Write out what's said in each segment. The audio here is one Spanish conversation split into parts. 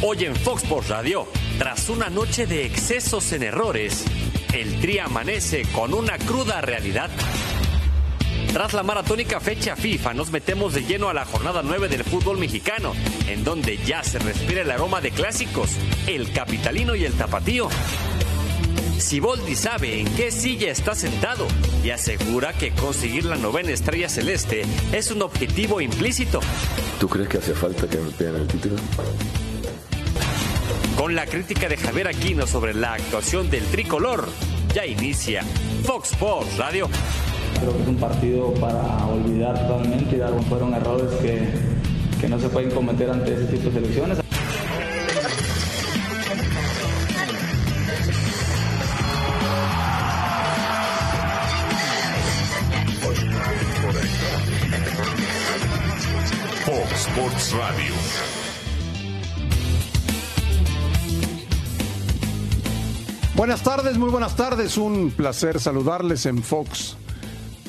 Hoy en Fox Sports Radio, tras una noche de excesos en errores, el Tri amanece con una cruda realidad. Tras la maratónica fecha FIFA, nos metemos de lleno a la jornada 9 del fútbol mexicano, en donde ya se respira el aroma de clásicos, el capitalino y el tapatío. Siboldi sabe en qué silla está sentado y asegura que conseguir la novena estrella celeste es un objetivo implícito. ¿Tú crees que hace falta que me peguen el título? Con la crítica de Javier Aquino sobre la actuación del tricolor, ya inicia Fox Sports Radio. Creo que es un partido para olvidar totalmente y dar fueron errores que, que no se pueden cometer ante ese tipo de selecciones. Fox Sports Radio. Buenas tardes, muy buenas tardes. Un placer saludarles en Fox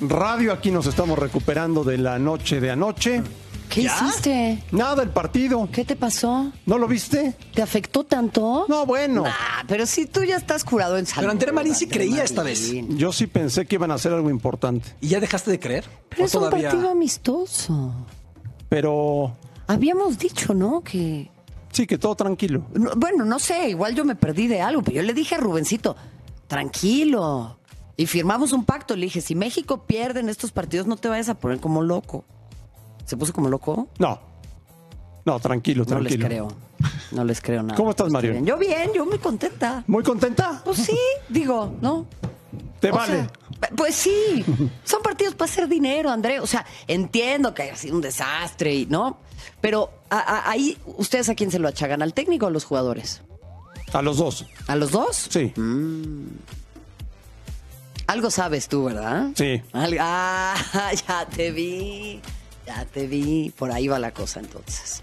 Radio. Aquí nos estamos recuperando de la noche de anoche. ¿Qué hiciste? Nada, el partido. ¿Qué te pasó? ¿No lo viste? ¿Te afectó tanto? No, bueno. Ah, pero si tú ya estás curado en salud. Pero Andrea Marín sí creía esta vez. Yo sí pensé que iban a hacer algo importante. ¿Y ya dejaste de creer? Pero ¿O es un partido amistoso. Pero Habíamos dicho, ¿no? Que. Sí, que todo tranquilo. no, bueno, no sé, igual yo me perdí de algo, pero yo le dije a Rubencito, tranquilo. Y firmamos un pacto. Le dije, si México pierde en estos partidos, no te vayas a poner como loco. ¿Se puso como loco? No. No, tranquilo, No les tranquilo. creo. No les creo nada. ¿Cómo estás, Marion? Yo bien, yo muy contenta. ¿Muy contenta? Pues sí, digo, ¿no? Te O vale. sea, pues sí, son partidos para hacer dinero, André. O sea, entiendo que haya sido un desastre, y ¿no? Pero a- a- ahí, ¿ustedes a quién se lo achagan? ¿Al técnico o a los jugadores? A los dos. ¿A los dos? Sí. Algo sabes tú, ¿verdad? Sí. Al- ah, ya te vi. Ya te vi. Por ahí va la cosa entonces.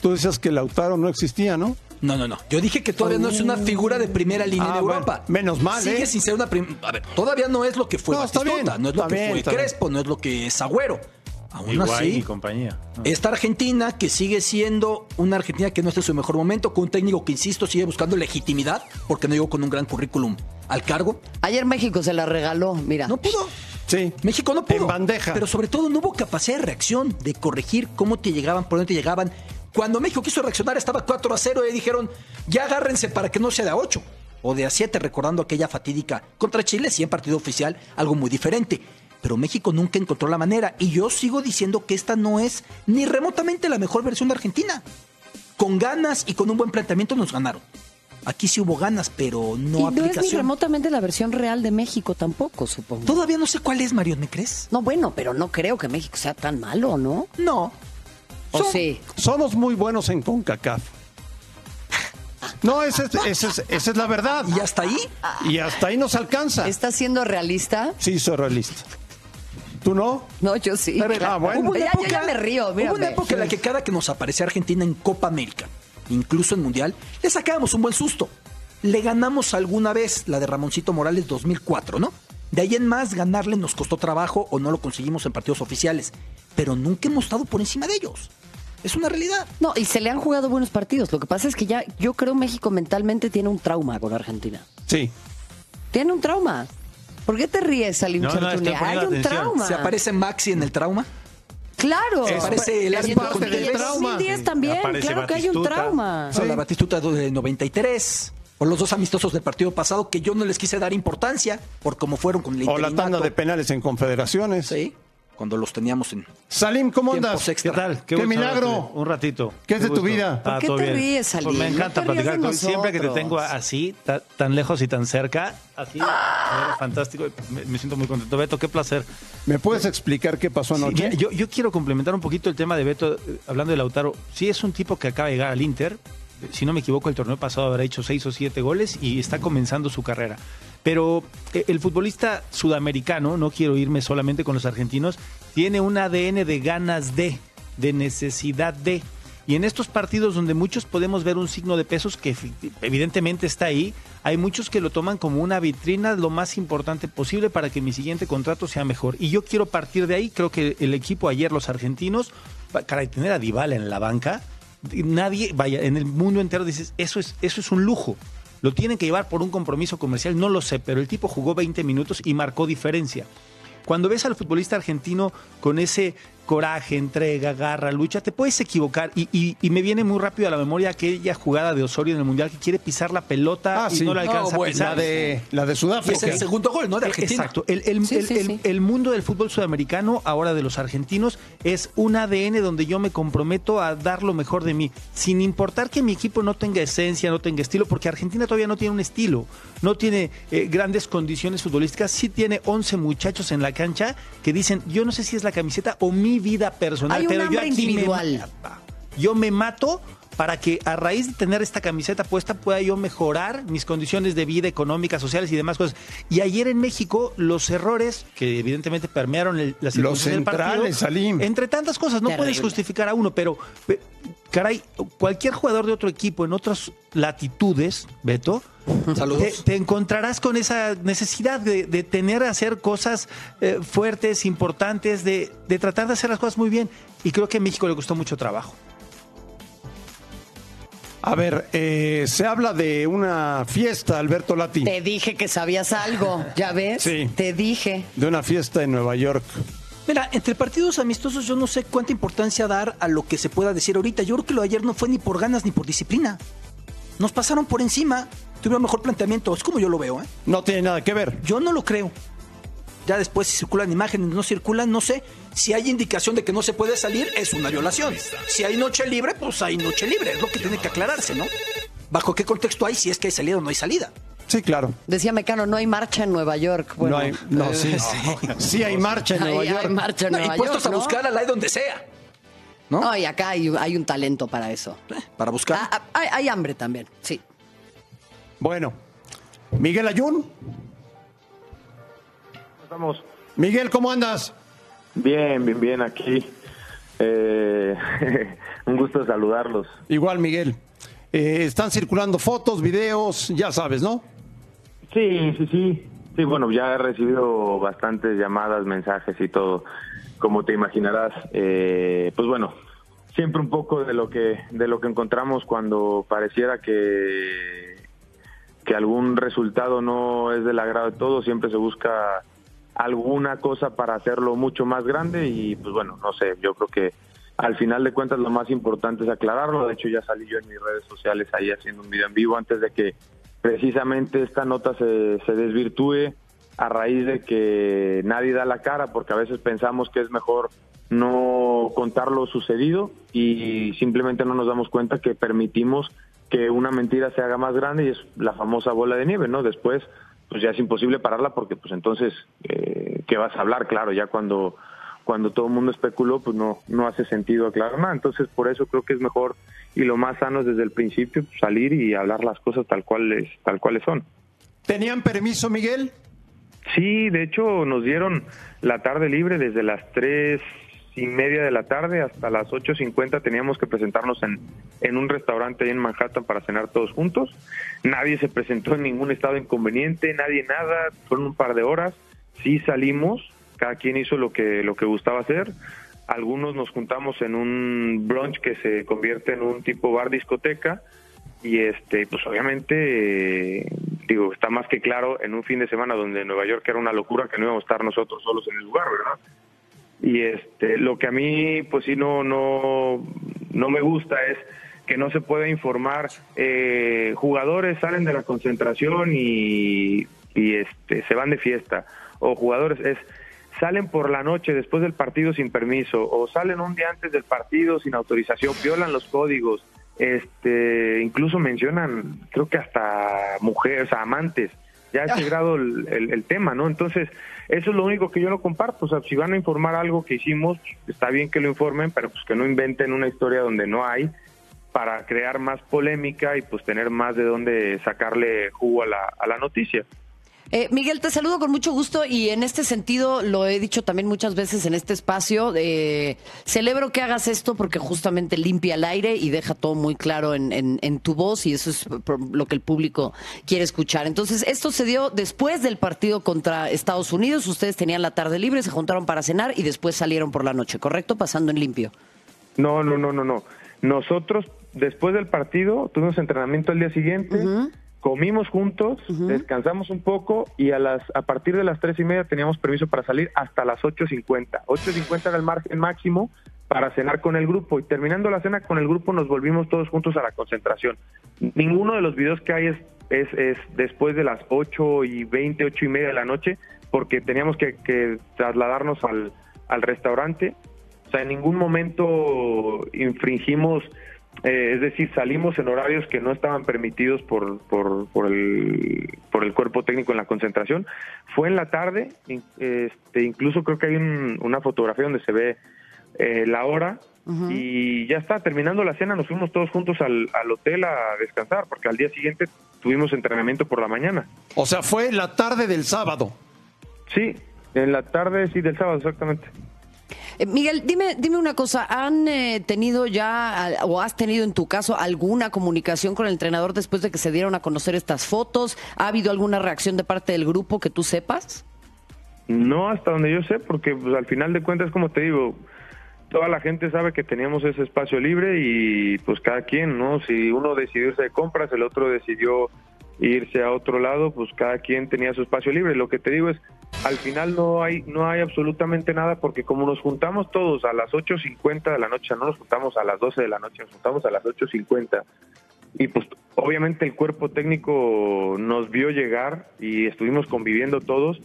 Tú decías que Lautaro no existía, ¿no? No, no, no. Yo dije que todavía no es una figura de primera línea Ah, en bueno, Europa. menos mal, Sigue ¿eh? sin ser una A ver, todavía no es lo que fue No, está Batistuta, bien, no es lo que bien, fue. Crespo, no es lo que es Agüero. Aún así, y compañía. No. esta Argentina que sigue siendo una Argentina que no está en su mejor momento, con un técnico que, insisto, sigue buscando legitimidad, porque no llegó con un gran currículum al cargo. Ayer México se la regaló, mira. No pudo. Sí. México no pudo. En bandeja. Pero sobre todo no hubo capacidad de reacción, de corregir cómo te llegaban, por dónde te llegaban. Cuando México quiso reaccionar estaba 4 a 0 y dijeron, ya agárrense para que no sea de a 8 o de a 7, recordando aquella fatídica contra Chile, sí en partido oficial, algo muy diferente. Pero México nunca encontró la manera y yo sigo diciendo que esta no es ni remotamente la mejor versión de Argentina. Con ganas y con un buen planteamiento nos ganaron. Aquí sí hubo ganas, pero no y no es ni remotamente la versión real de México tampoco, supongo. Todavía no sé cuál es, Mario, ¿me crees? No, bueno, pero no creo que México sea tan malo, ¿no? No. ¿O sí? Somos muy buenos en CONCACAF. No, esa es, esa es- esa es la verdad. ¿Y hasta ahí? Y hasta ahí nos alcanza. ¿Estás siendo realista? Sí, soy realista. ¿Tú no? No, yo sí. Ah, bueno. Hubo una Ya, yo ya me río, Hubo una época en la que cada que nos aparecía Argentina en Copa América, incluso en Mundial, le sacábamos un buen susto. Le ganamos alguna vez la de Ramoncito Morales 2004, ¿no? De ahí en más, ganarle nos costó trabajo o no lo conseguimos en partidos oficiales. Pero nunca hemos estado por encima de ellos. Es una realidad. No, y se le han jugado buenos partidos. Lo que pasa es que ya, yo creo México mentalmente tiene un trauma con Argentina. Sí. Tiene un trauma. ¿Por qué te ríes, Salim No, no, Hay un atención. trauma. ¿Se aparece Maxi en el trauma? Claro. Es Aparece el árbitro con del trauma. 2010 también, Aparece claro que hay un Batistuta. trauma. O la Batistuta de 93. O los dos amistosos del partido pasado que yo no les quise dar importancia por cómo fueron con el O la tanda de penales en confederaciones. Sí, cuando los teníamos en Salim, ¿cómo andas? extra. ¿Qué tal? ¡Qué milagro! Un ratito. ¿Qué es de tu vida? ¿Por qué todo te bien. ríes, Salim? Pues me encanta platicar con Siempre que te tengo así, ta- tan lejos y tan cerca, así, eres fantástico. Me, me siento muy contento. Beto, qué placer. ¿Me puedes explicar qué pasó Sí, anoche? mira, yo, yo quiero complementar un poquito el tema de Beto, eh, hablando de Lautaro. Sí, es un tipo que acaba de llegar al Inter. Si no me equivoco, el torneo pasado habrá hecho seis o siete goles y está comenzando su carrera. Pero eh, el futbolista sudamericano, no quiero irme solamente con los argentinos, tiene un ADN de ganas de, de necesidad de. Y en estos partidos donde muchos podemos ver un signo de pesos que evidentemente está ahí, hay muchos que lo toman como una vitrina lo más importante posible para que mi siguiente contrato sea mejor. Y yo quiero partir de ahí, creo que el equipo ayer, los argentinos, pa- caray, tener a Dybala en la banca, nadie, vaya, en el mundo entero dices, eso es, eso es un lujo. Lo tienen que llevar por un compromiso comercial, no lo sé, pero el tipo jugó 20 minutos y marcó diferencia. Cuando ves al futbolista argentino con ese coraje, entrega, garra, lucha, te puedes equivocar. Y, y- y me viene muy rápido a la memoria aquella jugada de Osorio en el Mundial que quiere pisar la pelota Ah, y sí. no la alcanza No, bueno, a pisar. La de, la de Y es Sudáfrica. el segundo gol, ¿no? De Argentina. Exacto. El, el- Sí, el- sí, el- sí. el mundo del fútbol sudamericano, ahora de los argentinos, es un ADN donde yo me comprometo a dar lo mejor de mí, sin importar que mi equipo no tenga esencia, no tenga estilo, porque Argentina todavía no tiene un estilo, no tiene eh, grandes condiciones futbolísticas, sí tiene 11 muchachos en la cancha que dicen, yo no sé si es la camiseta o mi vida personal, Hay un pero yo aquí me individual. ma- yo me mato para que a raíz de tener esta camiseta puesta pueda yo mejorar mis condiciones de vida económicas, sociales y demás cosas. Y ayer en México los errores que evidentemente permearon el, las Los circunstancias del partido, centrales, Salim. entre tantas cosas, no Terrible. puedes justificar a uno, pero pe- caray, cualquier jugador de otro equipo en otras latitudes, Beto, te, te encontrarás con esa necesidad de, de tener a hacer cosas eh, fuertes, importantes, de, de tratar de hacer las cosas muy bien. Y creo que a México le costó mucho trabajo. A ver, eh, se habla de una fiesta, Alberto Lati. Te dije que sabías algo, ¿ya ves? Sí. Te dije. De una fiesta en Nueva York. Mira, entre partidos amistosos yo no sé cuánta importancia dar a lo que se pueda decir ahorita. Yo creo que lo de ayer no fue ni por ganas ni por disciplina. Nos pasaron por encima, tuvieron mejor planteamiento. Es como yo lo veo, ¿eh? No tiene nada que ver. Yo no lo creo. Ya después si circulan imágenes, no circulan, no sé. Si hay indicación de que no se puede salir, es una violación. Si hay noche libre, pues hay noche libre. Es lo que tiene que aclararse, ¿no? ¿Bajo qué contexto hay? Si es que hay salida o no hay salida. Sí, claro. Decía Mecano, no hay marcha en Nueva York. Bueno, no hay, no, eh, sí. Sí hay marcha en hay- Nueva hay York. marcha en No, Nueva y puestos York, a ¿no? buscar al aire donde sea. ¿no? No, y acá hay, hay un talento para eso. Para buscar. Ah, ah, hay, hay hambre también, sí. Bueno, Miguel Ayun. Estamos Miguel, ¿cómo andas? bien, bien, bien aquí. Eh, un gusto saludarlos. Igual, Miguel. Eh, están circulando fotos, videos, ya sabes, ¿no? Sí, sí, sí. Sí, bueno, ya he recibido bastantes llamadas, mensajes y todo. Como te imaginarás, eh, pues bueno, siempre un poco de lo que de lo que encontramos cuando pareciera que que algún resultado no es del agrado de todos, siempre se busca alguna cosa para hacerlo mucho más grande y pues bueno, no sé, yo creo que al final de cuentas lo más importante es aclararlo, de hecho ya salí yo en mis redes sociales ahí haciendo un video en vivo antes de que precisamente esta nota se, se desvirtúe a raíz de que nadie da la cara porque a veces pensamos que es mejor no contar lo sucedido y simplemente no nos damos cuenta que permitimos que una mentira se haga más grande y es la famosa bola de nieve, ¿no? Después, pues ya es imposible pararla porque, pues entonces, eh, ¿qué vas a hablar? Claro, ya cuando cuando todo el mundo especuló, pues no no hace sentido aclarar nada. Entonces, por eso creo que es mejor y lo más sano es desde el principio salir y hablar las cosas tal cuales tal cuales son. ¿Tenían permiso, Miguel? Sí, de hecho nos dieron la tarde libre desde las tres y media de la tarde hasta las 8.50 teníamos que presentarnos en, en un restaurante ahí en Manhattan para cenar todos juntos. Nadie se presentó en ningún estado inconveniente, nadie nada, fueron un par de horas, sí salimos, cada quien hizo lo que, lo que gustaba hacer. Algunos nos juntamos en un brunch que se convierte en un tipo bar discoteca y este pues obviamente eh, digo está más que claro en un fin de semana donde Nueva York era una locura que no íbamos a estar nosotros solos en el lugar verdad y este lo que a mí pues sí no no no me gusta es que no se puede informar eh, jugadores salen de la concentración y, y este se van de fiesta o jugadores es salen por la noche después del partido sin permiso o salen un día antes del partido sin autorización violan los códigos este incluso mencionan creo que hasta mujeres amantes ya a ese grado el, el- el tema no entonces eso es lo único que yo no comparto o sea si van a informar algo que hicimos está bien que lo informen pero pues que no inventen una historia donde no hay para crear más polémica y pues tener más de dónde sacarle jugo a la, a la noticia Eh, Miguel, te saludo con mucho gusto y en este sentido lo he dicho también muchas veces en este espacio. eh, celebro que hagas esto porque justamente limpia el aire y deja todo muy claro en, en- en tu voz y eso es lo que el público quiere escuchar. Entonces, esto se dio después del partido contra Estados Unidos. Ustedes tenían la tarde libre, se juntaron para cenar y después salieron por la noche, ¿correcto? Pasando en limpio. No, no, no, no, no. Nosotros, después del partido, tuvimos entrenamiento el día siguiente, comimos juntos, descansamos un poco y a las a partir de las tres y media teníamos permiso para salir hasta las 8.50. 8.50 era el margen máximo para cenar con el grupo y terminando la cena con el grupo nos volvimos todos juntos a la concentración. Ninguno de los videos que hay es, es, es después de las 8 y 20, 8 y media de la noche porque teníamos que, que trasladarnos al, al restaurante. O sea, en ningún momento infringimos, eh, es decir, salimos en horarios que no estaban permitidos por, por, por, el, por el cuerpo técnico en la concentración. Fue en la tarde, in- este, incluso creo que hay un- una fotografía donde se ve eh, la hora y ya está, terminando la cena nos fuimos todos juntos al, al hotel a descansar, porque al día siguiente tuvimos entrenamiento por la mañana. O sea, fue la tarde del sábado. Sí, en la tarde, sí, del sábado, exactamente. Eh, Miguel, dime, dime una cosa, ¿han eh, tenido ya o has tenido en tu caso alguna comunicación con el entrenador después de que se dieron a conocer estas fotos? ¿Ha habido alguna reacción de parte del grupo que tú sepas? No hasta donde yo sé, porque pues, al final de cuentas, como te digo, toda la gente sabe que teníamos ese espacio libre y pues cada quien, ¿no? Si uno decidió irse de compras, el otro decidió irse a otro lado, pues cada quien tenía su espacio libre. Lo que te digo es, al final no hay no hay absolutamente nada porque como nos juntamos todos a las 8.50 de la noche, no nos juntamos a las 12 de la noche, nos juntamos a las 8.50 y pues obviamente el cuerpo técnico nos vio llegar y estuvimos conviviendo todos.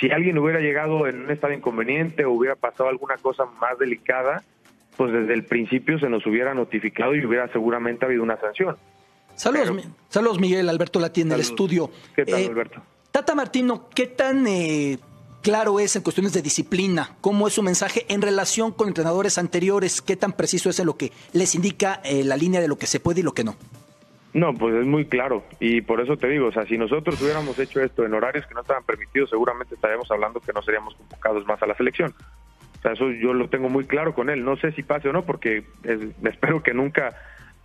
Si alguien hubiera llegado en un estado inconveniente o hubiera pasado alguna cosa más delicada, pues desde el principio se nos hubiera notificado y hubiera seguramente habido una sanción. Saludos, mi- saludos Miguel, Alberto Lati en el estudio. ¿Qué tal, Eh, Alberto? Tata Martino, ¿qué tan eh, claro es en cuestiones de disciplina? ¿Cómo es su mensaje en relación con entrenadores anteriores? ¿Qué tan preciso es en lo que les indica eh, la línea de lo que se puede y lo que no? No, pues es muy claro y por eso te digo, o sea, si nosotros hubiéramos hecho esto en horarios que no estaban permitidos, seguramente estaríamos hablando que no seríamos convocados más a la selección. O sea, eso yo lo tengo muy claro con él. No sé si pase o no, porque es- espero que nunca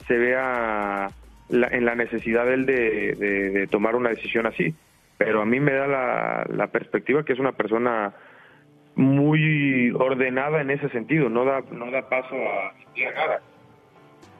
se vea la- en la necesidad de él de, de- tomar una decisión así. Pero a mí me da la, la perspectiva que es una persona muy ordenada en ese sentido, no da, no da paso a a nada.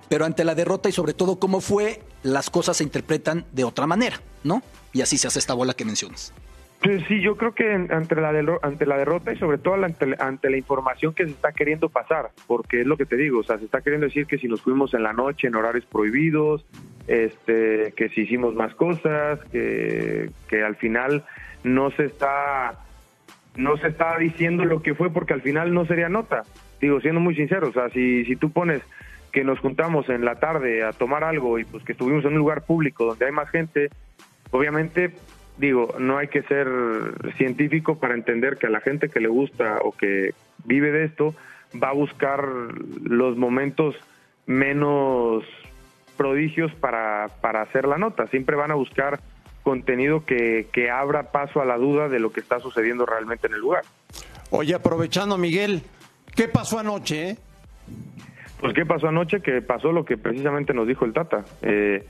Pero ante la derrota y sobre todo cómo fue, las cosas se interpretan de otra manera, ¿no? Y así se hace esta bola que mencionas. Pues sí, yo creo que ante la, ante la derrota y sobre todo ante la información que se está queriendo pasar, porque es lo que te digo, o sea, se está queriendo decir que si nos fuimos en la noche en horarios prohibidos, este, que si hicimos más cosas, que, que al final no se está no se está diciendo lo que fue porque al final no sería nota. Digo, siendo muy sincero, o sea, si, si tú pones que nos juntamos en la tarde a tomar algo y pues que estuvimos en un lugar público donde hay más gente, obviamente, digo, no hay que ser científico para entender que a la gente que le gusta o que vive de esto va a buscar los momentos menos prodigios para, para hacer la nota. Siempre van a buscar contenido que, que abra paso a la duda de lo que está sucediendo realmente en el lugar. Oye, aprovechando, Miguel, ¿qué pasó anoche? eh? Pues qué pasó anoche, que pasó lo que precisamente nos dijo el Tata. Eh,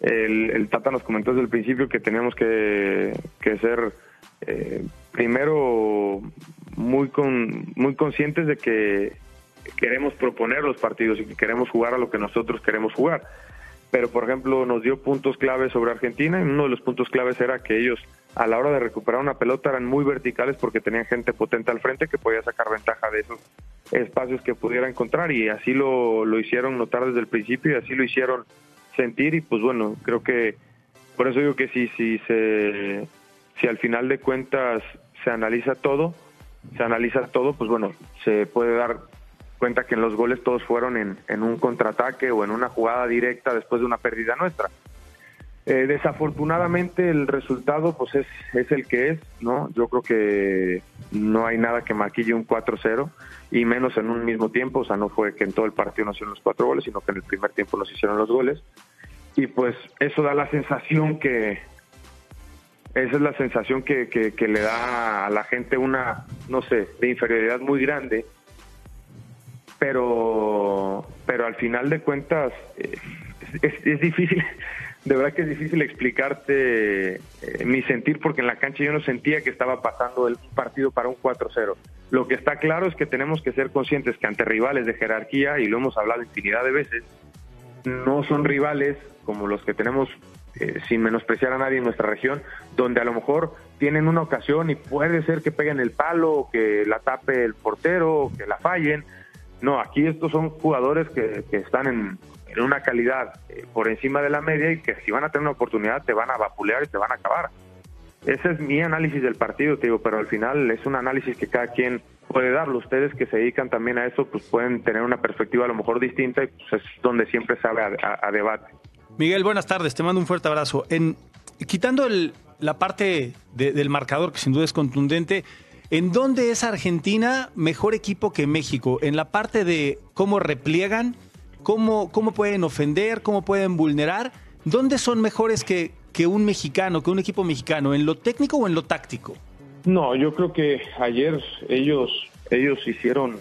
el, el Tata nos comentó desde el principio que teníamos que, que ser eh, primero muy con, muy conscientes de que queremos proponer los partidos y que queremos jugar a lo que nosotros queremos jugar. Pero, por ejemplo, nos dio puntos claves sobre Argentina y uno de los puntos claves era que ellos a la hora de recuperar una pelota eran muy verticales porque tenían gente potente al frente que podía sacar ventaja de esos espacios que pudiera encontrar y así lo, lo hicieron notar desde el principio y así lo hicieron sentir y pues bueno, creo que por eso digo que si, si, se, si al final de cuentas se analiza todo, se analiza todo, pues bueno, se puede dar cuenta que en los goles todos fueron en, en un contraataque o en una jugada directa después de una pérdida nuestra. Eh, desafortunadamente el resultado pues es, es el que es, ¿no? Yo creo que no hay nada que maquille un 4-0 y menos en un mismo tiempo, o sea, no fue que en todo el partido nos hicieron los cuatro goles, sino que en el primer tiempo nos hicieron los goles. Y pues eso da la sensación que, esa es la sensación que, le da a la gente una, no sé, de inferioridad muy grande, pero, pero al final de cuentas eh, es difícil, de verdad que es difícil explicarte eh, mi sentir porque en la cancha yo no sentía que estaba pasando el partido para un 4-0. Lo que está claro es que tenemos que ser conscientes que ante rivales de jerarquía, y lo hemos hablado infinidad de veces, no son rivales como los que tenemos, eh, sin menospreciar a nadie en nuestra región, donde a lo mejor tienen una ocasión y puede ser que peguen el palo, que la tape el portero, que la fallen. No, aquí estos son jugadores que, que están en, en una calidad eh, por encima de la media y que si van a tener una oportunidad te van a vapulear y te van a acabar. Ese es mi análisis del partido, te digo, pero al final es un análisis que cada quien puede darlo. Ustedes que se dedican también a eso, pues pueden tener una perspectiva a lo mejor distinta y pues es donde siempre sabe a, a- a debate. Miguel, buenas tardes, te mando un fuerte abrazo. En, quitando el- la parte de- del marcador, que sin duda es contundente, ¿en dónde es Argentina mejor equipo que México? En la parte de cómo repliegan, cómo, cómo pueden ofender, cómo pueden vulnerar, ¿dónde son mejores que, que un mexicano, que un equipo mexicano? ¿En lo técnico o en lo táctico? No, yo creo que ayer ellos ellos hicieron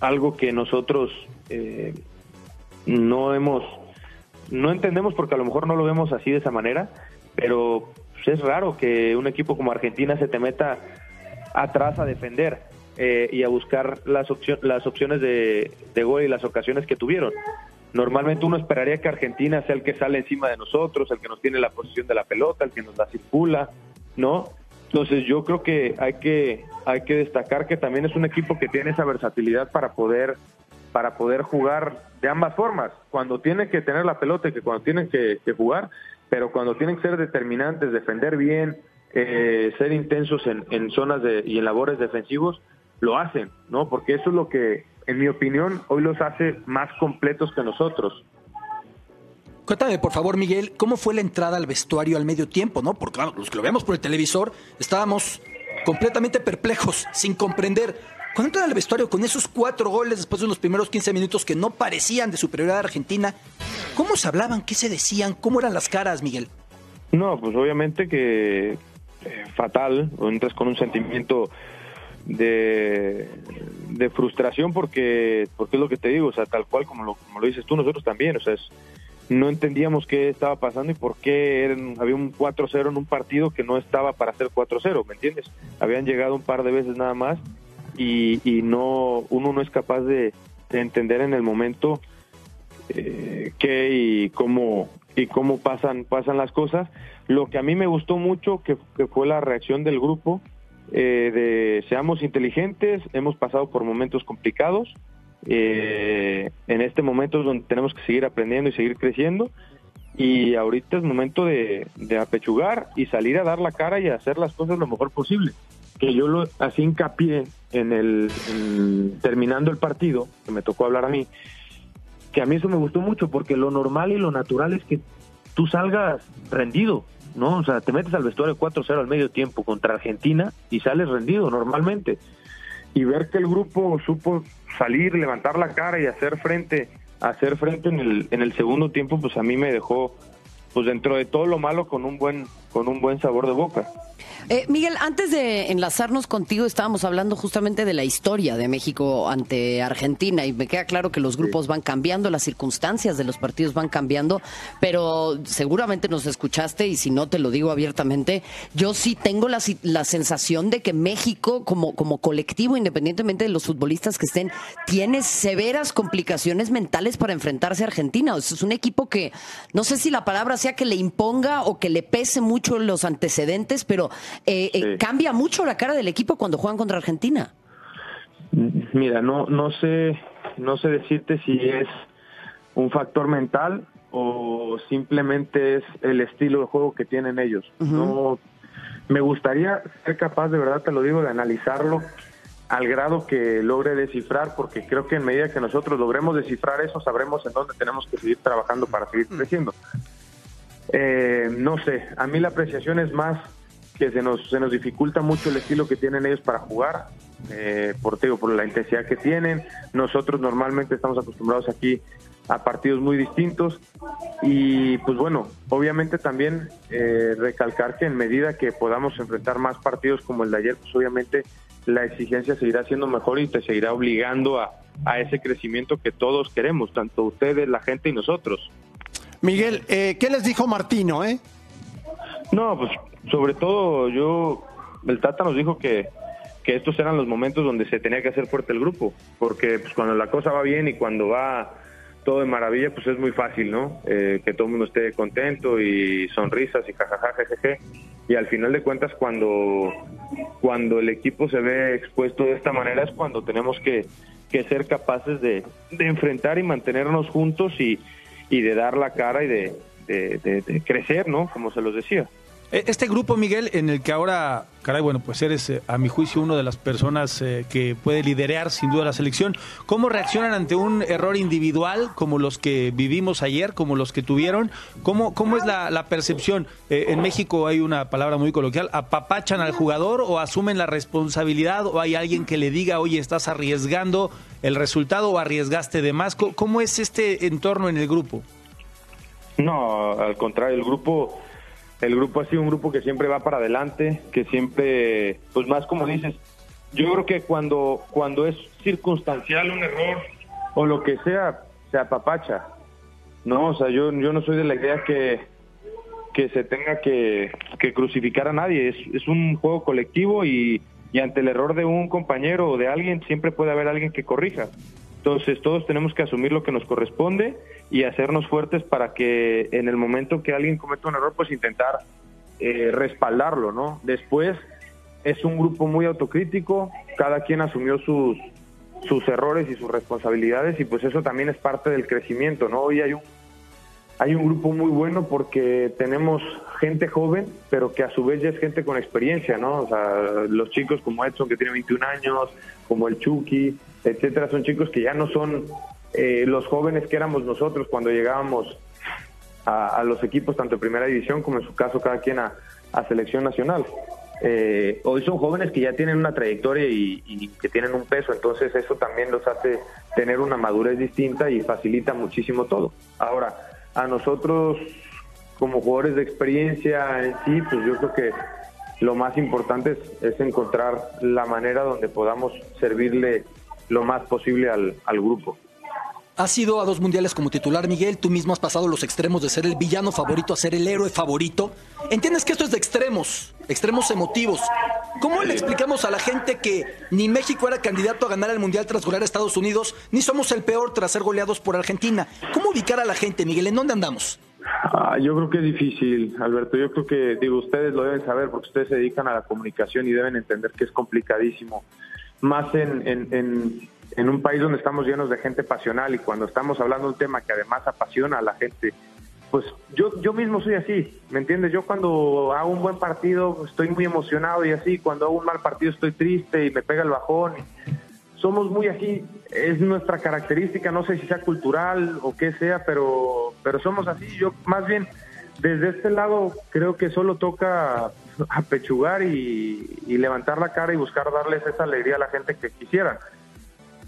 algo que nosotros eh, no hemos no entendemos porque a lo mejor no lo vemos así de esa manera, pero pues, es raro que un equipo como Argentina se te meta atrás a defender eh, y a buscar las, opcio- las opciones de, de gol y las ocasiones que tuvieron. Normalmente uno esperaría que Argentina sea el que sale encima de nosotros, el que nos tiene la posición de la pelota, el que nos la circula, ¿no? Entonces yo creo que hay que hay que destacar que también es un equipo que tiene esa versatilidad para poder para poder jugar de ambas formas, cuando tienen que tener la pelota y que cuando tienen que, que jugar, pero cuando tienen que ser determinantes, defender bien, eh, ser intensos en, en zonas de, y en labores defensivos, lo hacen, ¿no? Porque eso es lo que, en mi opinión, hoy los hace más completos que nosotros. Cuéntame, por favor, Miguel, ¿cómo fue la entrada al vestuario al medio tiempo, no? Porque claro, los que lo vemos por el televisor estábamos completamente perplejos, sin comprender. Cuando entran al vestuario con esos cuatro goles después de unos primeros 15 minutos que no parecían de superioridad argentina, ¿cómo se hablaban? ¿Qué se decían? ¿Cómo eran las caras, Miguel? No, pues obviamente que eh, fatal, entras con un sentimiento de, de frustración porque porque es lo que te digo, o sea, tal cual como lo, como lo dices tú, nosotros también, o sea, es- no entendíamos qué estaba pasando y por qué eran- había un 4-0 en un partido que no estaba para ser 4-0, ¿me entiendes? Habían llegado un par de veces nada más y, y no uno no es capaz de, de entender en el momento eh, qué y cómo y cómo pasan pasan las cosas. Lo que a mí me gustó mucho que, que fue la reacción del grupo eh, de seamos inteligentes, hemos pasado por momentos complicados. eh, en este momento es donde tenemos que seguir aprendiendo y seguir creciendo. Y ahorita es momento de, de apechugar y salir a dar la cara y a hacer las cosas lo mejor posible. Que yo lo así hincapié en el en- terminando el partido, que me tocó hablar a mí, que a mí eso me gustó mucho porque lo normal y lo natural es que tú salgas rendido, ¿no? O sea, te metes al vestuario 4-0 al medio tiempo contra Argentina y sales rendido normalmente. Y ver que el grupo supo salir, levantar la cara y hacer frente, hacer frente en el, en el segundo tiempo, pues a mí me dejó, pues dentro de todo lo malo, con un buen, con un buen sabor de boca. Eh, Miguel, antes de enlazarnos contigo, estábamos hablando justamente de la historia de México ante Argentina y me queda claro que los grupos van cambiando, las circunstancias de los partidos van cambiando, pero seguramente nos escuchaste y si no te lo digo abiertamente, yo sí tengo la, la sensación de que México como, como colectivo, independientemente de los futbolistas que estén, tiene severas complicaciones mentales para enfrentarse a Argentina. O sea, es un equipo que, no sé si la palabra sea que le imponga o que le pese mucho los antecedentes, pero eh, eh, cambia mucho la cara del equipo cuando juegan contra Argentina. Mira, no, no sé, no sé decirte si es un factor mental o simplemente es el estilo de juego que tienen ellos. No, me gustaría ser capaz, de verdad te lo digo, de analizarlo al grado que logre descifrar, porque creo que en medida que nosotros logremos descifrar eso, sabremos en dónde tenemos que seguir trabajando para seguir creciendo. Eh, no sé, a mí la apreciación es más que se nos, se nos dificulta mucho el estilo que tienen ellos para jugar, eh, por, digo, por la intensidad que tienen. Nosotros normalmente estamos acostumbrados aquí a partidos muy distintos y pues bueno, obviamente también eh, recalcar que en medida que podamos enfrentar más partidos como el de ayer, pues obviamente la exigencia seguirá siendo mejor y te seguirá obligando a, a ese crecimiento que todos queremos, tanto ustedes, la gente y nosotros. Miguel, eh, ¿qué les dijo Martino, eh? No, pues sobre todo yo, el Tata nos dijo que, que estos eran los momentos donde se tenía que hacer fuerte el grupo, porque pues, cuando la cosa va bien y cuando va todo de maravilla, pues es muy fácil, ¿no? Eh, que todo el mundo esté contento y sonrisas y jajaja, jejeje. Y al final de cuentas, cuando, cuando el equipo se ve expuesto de esta manera, es cuando tenemos que, que ser capaces de, de enfrentar y mantenernos juntos y, y de dar la cara y de, de, crecer, ¿no? Como se los decía. E- Este grupo, Miguel, en el que ahora, caray, bueno, pues eres, eh, a mi juicio, una de las personas eh, que puede liderar sin duda la selección. ¿Cómo reaccionan ante un error individual como los que vivimos ayer, como los que tuvieron? ¿Cómo, cómo es la, percepción? Eh, en México hay una palabra muy coloquial, ¿apapachan al jugador o asumen la responsabilidad o hay alguien que le diga, oye, estás arriesgando el resultado o arriesgaste de más? ¿Cómo, cómo es este entorno en el grupo? No, al contrario, el grupo, el grupo ha sido un grupo que siempre va para adelante, que siempre, pues más como dices, yo creo que cuando, cuando es circunstancial un error o lo que sea, se apapacha. No, o sea, yo, yo no soy de la idea que, que se tenga que, que crucificar a nadie. Es, es un juego colectivo y, y ante el error de un compañero o de alguien siempre puede haber alguien que corrija. Entonces todos tenemos que asumir lo que nos corresponde y hacernos fuertes para que en el momento que alguien cometa un error, pues intentar eh, respaldarlo, ¿no? Después es un grupo muy autocrítico, cada quien asumió sus, sus errores y sus responsabilidades y pues eso también es parte del crecimiento, ¿no? Hoy hay un hay un grupo muy bueno porque tenemos gente joven, pero que a su vez ya es gente con experiencia, ¿no? O sea, los chicos como Edson, que tiene 21 años, como el Chucky, etcétera, son chicos que ya no son eh, los jóvenes que éramos nosotros cuando llegábamos a, los equipos, tanto en primera división como en su caso cada quien a, selección nacional. Eh, hoy son jóvenes que ya tienen una trayectoria y, y que tienen un peso, entonces eso también los hace tener una madurez distinta y facilita muchísimo todo. Ahora, a nosotros como jugadores de experiencia en sí, pues yo creo que lo más importante es, es encontrar la manera donde podamos servirle lo más posible al, al grupo. Has ido a dos mundiales como titular, Miguel. Tú mismo has pasado los extremos de ser el villano favorito a ser el héroe favorito. Entiendes que esto es de extremos, extremos emotivos. ¿Cómo le explicamos a la gente que ni México era candidato a ganar el mundial tras golear a Estados Unidos, ni somos el peor tras ser goleados por Argentina? ¿Cómo ubicar a la gente, Miguel? ¿En dónde andamos? Ah, yo creo que es difícil, Alberto. Yo creo que, digo, ustedes lo deben saber porque ustedes se dedican a la comunicación y deben entender que es complicadísimo. Más en, en, en, un país donde estamos llenos de gente pasional y cuando estamos hablando de un tema que además apasiona a la gente, pues yo, yo mismo soy así, ¿me entiendes? Yo cuando hago un buen partido estoy muy emocionado y así, cuando hago un mal partido estoy triste y me pega el bajón. Somos muy así, es nuestra característica, no sé si sea cultural o qué sea, pero, pero somos así. Yo más bien, desde este lado, creo que solo toca apechugar y, y levantar la cara y buscar darles esa alegría a la gente que quisieran.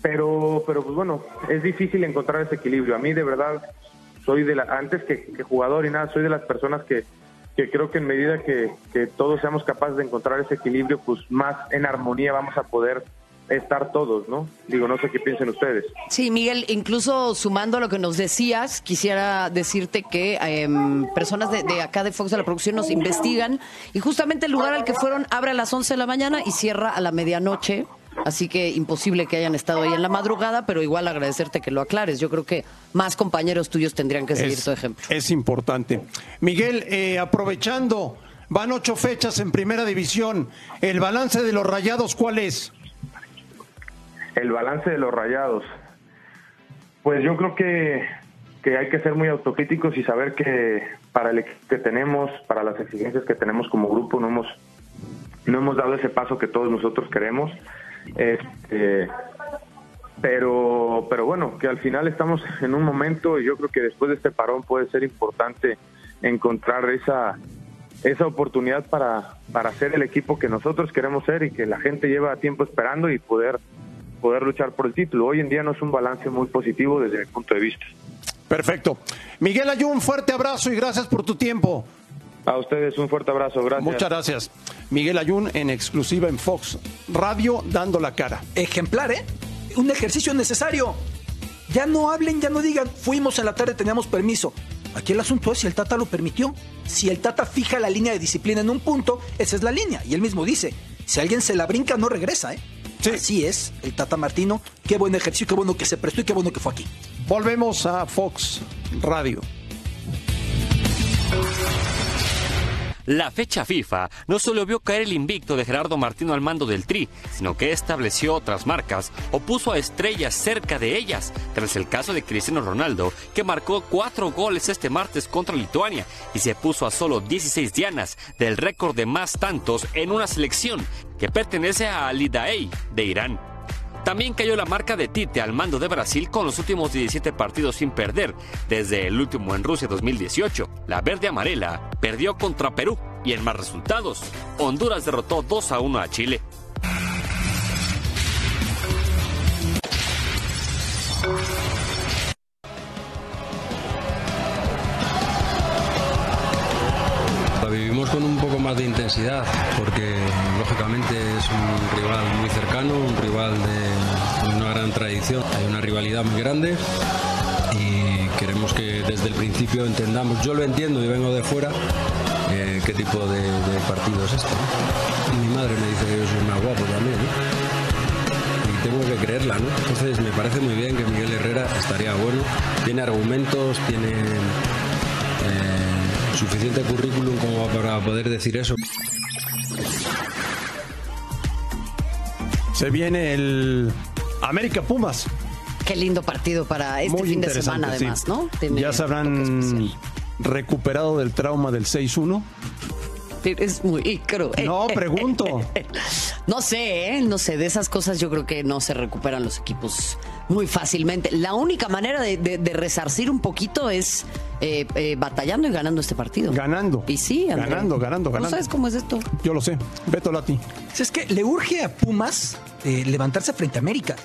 Pero, pero pues bueno, es difícil encontrar ese equilibrio. A mí de verdad soy de la, antes que, que jugador y nada, soy de las personas que, que creo que en medida que, que todos seamos capaces de encontrar ese equilibrio, pues más en armonía vamos a poder estar todos, ¿no? Digo, no sé qué piensen ustedes. Sí, Miguel, incluso sumando a lo que nos decías, quisiera decirte que em, personas de, de acá de Fox de la producción nos investigan y justamente el lugar al que fueron abre a las 11 de la mañana y cierra a la medianoche. Así que imposible que hayan estado ahí en la madrugada, pero igual agradecerte que lo aclares. Yo creo que más compañeros tuyos tendrían que seguir Es, tu ejemplo. es importante. Miguel, eh, aprovechando, van ocho fechas en primera división. ¿El balance de los rayados cuál es? El balance de los rayados. Pues yo creo que, que hay que ser muy autocríticos y saber que para el equipo que tenemos, para las exigencias que tenemos como grupo, no hemos, no hemos dado ese paso que todos nosotros queremos. Este, pero, pero bueno, que al final estamos en un momento y yo creo que después de este parón puede ser importante encontrar esa, esa oportunidad para, para ser el equipo que nosotros queremos ser y que la gente lleva tiempo esperando y poder, poder luchar por el título. Hoy en día no es un balance muy positivo desde mi punto de vista. Perfecto. Miguel Ayun, un fuerte abrazo y gracias por tu tiempo. A ustedes un fuerte abrazo, gracias. Muchas gracias. Miguel Ayun en exclusiva en Fox Radio dando la cara. Ejemplar, ¿eh? Un ejercicio necesario. Ya no hablen, ya no digan, fuimos en la tarde, teníamos permiso. Aquí el asunto es si el Tata lo permitió. Si el Tata fija la línea de disciplina en un punto, esa es la línea. Y él mismo dice, Si alguien se la brinca, no regresa, ¿eh? Así es, el Tata Martino. Qué buen ejercicio, qué bueno que se prestó y qué bueno que fue aquí. Volvemos a Fox Radio. La fecha FIFA no solo vio caer el invicto de Gerardo Martino al mando del Tri, sino que estableció otras marcas o puso a estrellas cerca de ellas, tras el caso de Cristiano Ronaldo, que marcó cuatro goles este martes contra Lituania y se puso a solo 16 dianas del récord de más tantos en una selección que pertenece a Al Idaei de Irán. También cayó la marca de Tite al mando de Brasil con los últimos 17 partidos sin perder, desde el último en Rusia 2018. La verde amarela perdió contra Perú y en más resultados, Honduras derrotó 2 a 1 a Chile. Con un poco más de intensidad porque lógicamente es un rival muy cercano, un rival de una gran tradición, hay una rivalidad muy grande y queremos que desde el principio entendamos, yo lo entiendo y vengo de fuera, eh, qué tipo de, partido es este. mi madre me dice que yo soy más guapo también. ¿no? Y tengo que creerla, ¿no? Entonces me parece muy bien que Miguel Herrera estaría bueno, tiene argumentos, tiene eh, suficiente currículum como para poder decir eso. Se viene el América Pumas. Qué lindo partido para este Muy fin de semana, sí. además, ¿no? Tiene Ya se habrán recuperado del trauma del 6-1. Es muy cruel. No, pregunto. No sé, ¿eh? no sé, de esas cosas yo creo que no se recuperan los equipos muy fácilmente. La única manera de, de- de resarcir un poquito es eh, eh, batallando y ganando este partido. Ganando. Y sí, André. Ganando, ganando, ¿No ganando. sabes cómo es esto? Yo lo sé. Beto Lati. Si Es que le urge a Pumas eh, levantarse frente a América.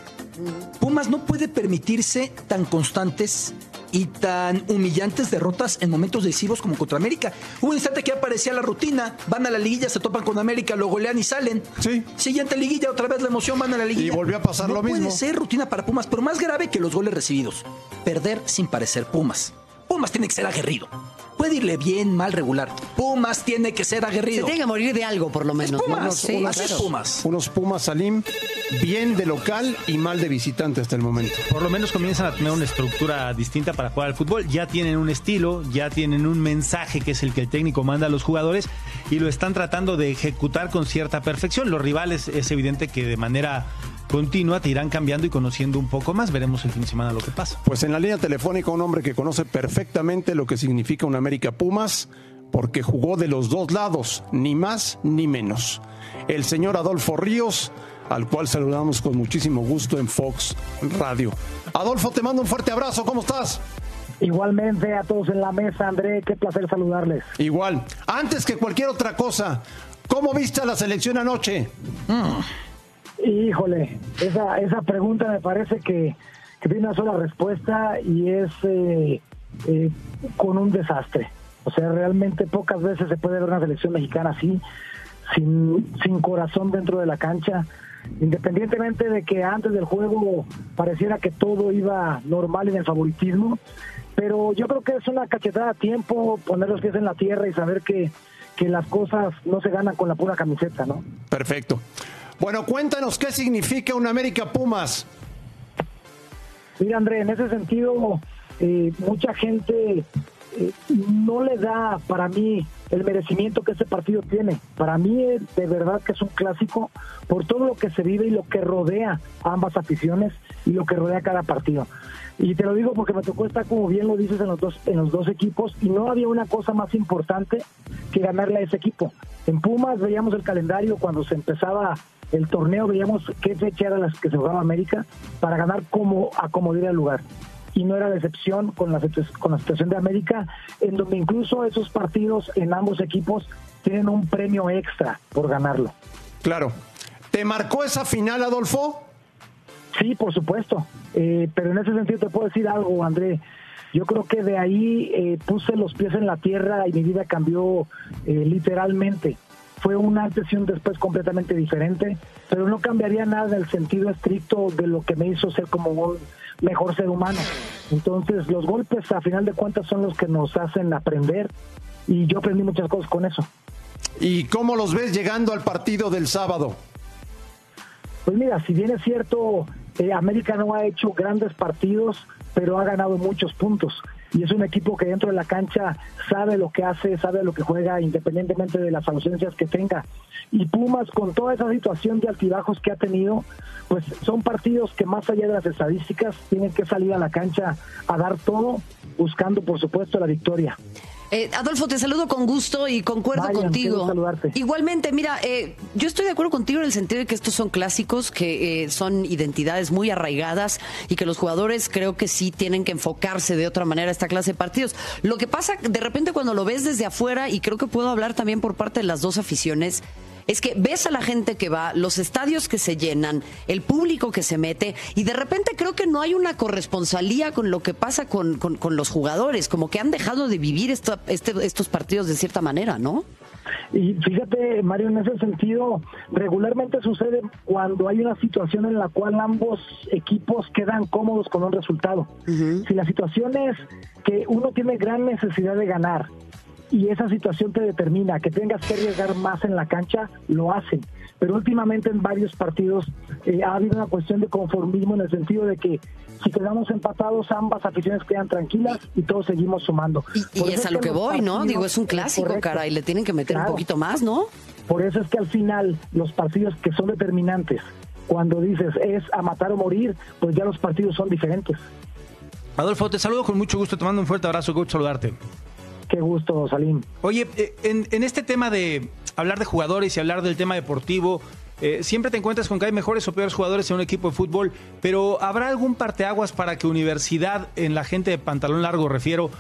Pumas no puede permitirse tan constantes y tan humillantes derrotas en momentos decisivos como contra América. Hubo un instante que aparecía la rutina, van a la liguilla, se topan con América, lo golean y salen. Sí. Siguiente liguilla, otra vez la emoción, van a la liguilla. Y volvió a pasar no lo mismo. puede ser rutina para Pumas, pero más grave que los goles recibidos. Perder sin parecer Pumas. Pumas tiene que ser aguerrido. Puede irle bien, mal, regular. Pumas tiene que ser Se aguerrido. tiene que morir de algo, por lo menos. ¿no? Pumas, Sí, unos claro. Pumas. Unos Pumas Salim, bien de local y mal de visitante hasta el momento. Por lo menos comienzan a tener una estructura distinta para jugar al fútbol. Ya tienen un estilo, ya tienen un mensaje que es el que el técnico manda a los jugadores y lo están tratando de ejecutar con cierta perfección. Los rivales es evidente que de manera continua te irán cambiando y conociendo un poco más. Veremos el fin de semana lo que pasa. Pues en la línea telefónica un hombre que conoce perfectamente lo que significa un América Pumas, porque jugó de los dos lados, ni más ni menos. El señor Adolfo Ríos, al cual saludamos con muchísimo gusto en Fox Radio. Adolfo, te mando un fuerte abrazo, ¿cómo estás? Igualmente a todos en la mesa, André, qué placer saludarles. Igual. Antes que cualquier otra cosa, ¿cómo viste a la selección anoche? Híjole, esa, esa pregunta me parece que, que tiene una sola respuesta y es eh, eh, con un desastre. O sea, realmente pocas veces se puede ver una selección mexicana así, sin, sin corazón dentro de la cancha. Independientemente de que antes del juego pareciera que todo iba normal en el favoritismo, pero yo creo que es una cachetada a tiempo poner los pies en la tierra y saber que, que las cosas no se ganan con la pura camiseta, ¿no? Perfecto. Bueno, cuéntanos qué significa un América Pumas. Mira, André, en ese sentido, eh, mucha gente eh, no le da para mí el merecimiento que ese partido tiene. Para mí, eh, de verdad que es un clásico por todo lo que se vive y lo que rodea ambas aficiones y lo que rodea cada partido. Y te lo digo porque me tocó estar, como bien lo dices, en los dos, en los dos equipos y no había una cosa más importante que ganarle a ese equipo. En Pumas veíamos el calendario cuando se empezaba el torneo, veíamos qué fecha era las que se jugaba América para ganar como a el lugar. Y no era decepción con la, con la situación de América, en donde incluso esos partidos en ambos equipos tienen un premio extra por ganarlo. Claro. ¿Te marcó esa final, Adolfo? Sí, por supuesto. Eh, pero en ese sentido te puedo decir algo, André. Yo creo que de ahí eh, puse los pies en la tierra y mi vida cambió eh, literalmente. Fue un antes y un después completamente diferente, pero no cambiaría nada en el sentido estricto de lo que me hizo ser como un mejor ser humano. Entonces, los golpes, a final de cuentas, son los que nos hacen aprender y yo aprendí muchas cosas con eso. ¿Y cómo los ves llegando al partido del sábado? Pues mira, si bien es cierto, eh, América no ha hecho grandes partidos, pero ha ganado muchos puntos. Y es un equipo que dentro de la cancha sabe lo que hace, sabe lo que juega, independientemente de las ausencias que tenga. Y Pumas, con toda esa situación de altibajos que ha tenido, pues son partidos que más allá de las estadísticas, tienen que salir a la cancha a dar todo, buscando por supuesto la victoria. Eh, Adolfo, te saludo con gusto y concuerdo contigo. saludarte. Igualmente, mira, eh, yo estoy de acuerdo contigo en el sentido de que estos son clásicos, que eh, son identidades muy arraigadas y que los jugadores creo que sí tienen que enfocarse de otra manera a esta clase de partidos. Lo que pasa de repente cuando lo ves desde afuera, y creo que puedo hablar también por parte de las dos aficiones, es que ves a la gente que va, los estadios que se llenan, el público que se mete, y de repente creo que no hay una corresponsalía con lo que pasa con, con- con los jugadores, como que han dejado de vivir esta- este- estos partidos de cierta manera, ¿no? Y fíjate, Mario, en ese sentido, regularmente sucede cuando hay una situación en la cual ambos equipos quedan cómodos con un resultado. Si la situación es que uno tiene gran necesidad de ganar y esa situación te determina que tengas que arriesgar más en la cancha, lo hacen. Pero últimamente en varios partidos eh, ha habido una cuestión de conformismo en el sentido de que si quedamos empatados, ambas aficiones quedan tranquilas y todos seguimos sumando. Y, es a lo que voy, ¿no? Digo, es un clásico, Correcto. cara, y le tienen que meter Claro. un poquito más, ¿no? Por eso es que al final los partidos que son determinantes, cuando dices es a matar o morir, pues ya los partidos son diferentes. Adolfo, te saludo con mucho gusto, te mando un fuerte abrazo, gusto saludarte. Qué gusto, Salim. Oye, eh, en, este tema de hablar de jugadores y hablar del tema deportivo, eh, siempre te encuentras con que hay mejores o peores jugadores en un equipo de fútbol, pero ¿habrá algún parteaguas para que Universidad, en la gente de pantalón largo refiero,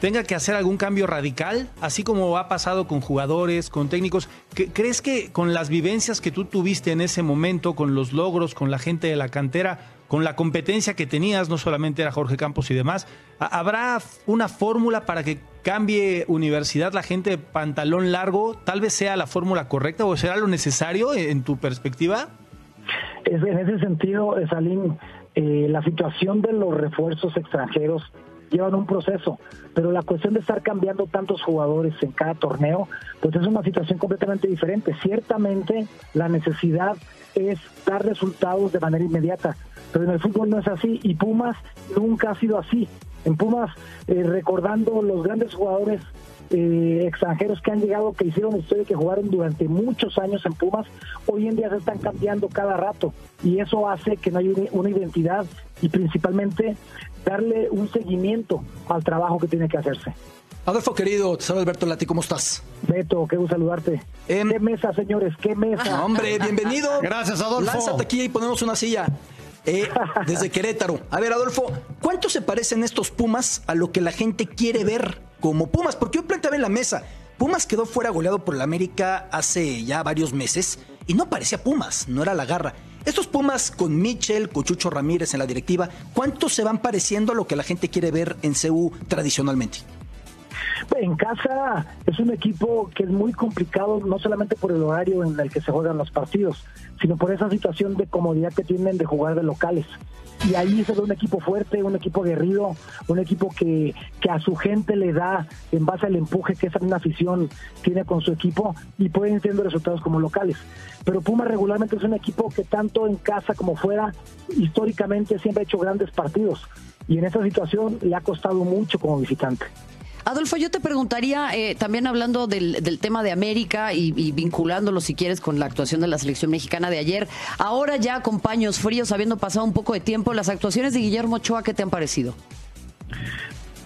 tenga que hacer algún cambio radical, así como ha pasado con jugadores, con técnicos? ¿Qué- ¿Crees que con las vivencias que tú tuviste en ese momento, con los logros, con la gente de la cantera, con la competencia que tenías, no solamente era Jorge Campos y demás, ¿ha- ¿habrá una fórmula para que cambie universidad la gente de pantalón largo? ¿Tal vez sea la fórmula correcta o será lo necesario en tu perspectiva? En ese sentido, Salim, eh, la situación de los refuerzos extranjeros llevan un proceso, pero la cuestión de estar cambiando tantos jugadores en cada torneo, pues es una situación completamente diferente. Ciertamente la necesidad es dar resultados de manera inmediata, pero en el fútbol no es así y Pumas nunca ha sido así. En Pumas, eh, recordando los grandes jugadores eh, extranjeros que han llegado, que hicieron historia, que jugaron durante muchos años en Pumas, hoy en día se están cambiando cada rato y eso hace que no haya una- identidad y principalmente darle un seguimiento al trabajo que tiene que hacerse. Adolfo, querido, te saluda Alberto Lati, ¿cómo estás? Beto, qué gusto saludarte. ¿Qué mesa, señores? ¿Qué mesa? Hombre, bienvenido. Gracias, Adolfo. Lánzate aquí y ponemos una silla. Eh, desde Querétaro. A ver, Adolfo, ¿cuánto se parecen estos Pumas a lo que la gente quiere ver como Pumas? Porque yo planteaba en la mesa, Pumas quedó fuera goleado por la América hace ya varios meses y no parecía Pumas, no era la garra. Estos Pumas con Michel, con Chucho Ramírez en la directiva, ¿cuánto se van pareciendo a lo que la gente quiere ver en CU tradicionalmente? En casa es un equipo que es muy complicado, no solamente por el horario en el que se juegan los partidos, sino por esa situación de comodidad que tienen de jugar de locales. Y ahí se ve un equipo fuerte, un equipo aguerrido, un equipo que, que a su gente le da en base al empuje que esa misma afición tiene con su equipo y pueden tener resultados como locales. Pero Puma regularmente es un equipo que tanto en casa como fuera, históricamente siempre ha hecho grandes partidos. Y en esa situación le ha costado mucho como visitante. Adolfo, yo te preguntaría, eh, también hablando del, tema de América y, y vinculándolo, si quieres, con la actuación de la selección mexicana de ayer, ahora ya con paños fríos, habiendo pasado un poco de tiempo, las actuaciones de Guillermo Ochoa, ¿qué te han parecido?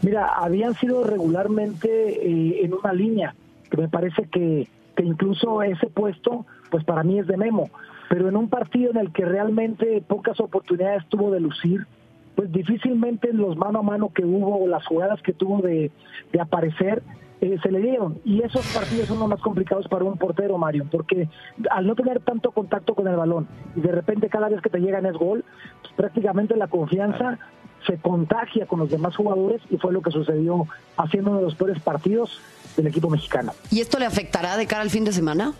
Mira, habían sido regularmente eh, en una línea, que me parece que, que incluso ese puesto, pues para mí es de Memo, pero en un partido en el que realmente pocas oportunidades tuvo de lucir, pues difícilmente en los mano a mano que hubo o las jugadas que tuvo de, de aparecer eh, se le dieron. Y esos partidos son los más complicados para un portero, Mario, porque al no tener tanto contacto con el balón y de repente cada vez que te llegan es gol, pues prácticamente la confianza se contagia con los demás jugadores y fue lo que sucedió haciendo uno de los peores partidos del equipo mexicano. ¿Y esto le afectará de cara al fin de semana?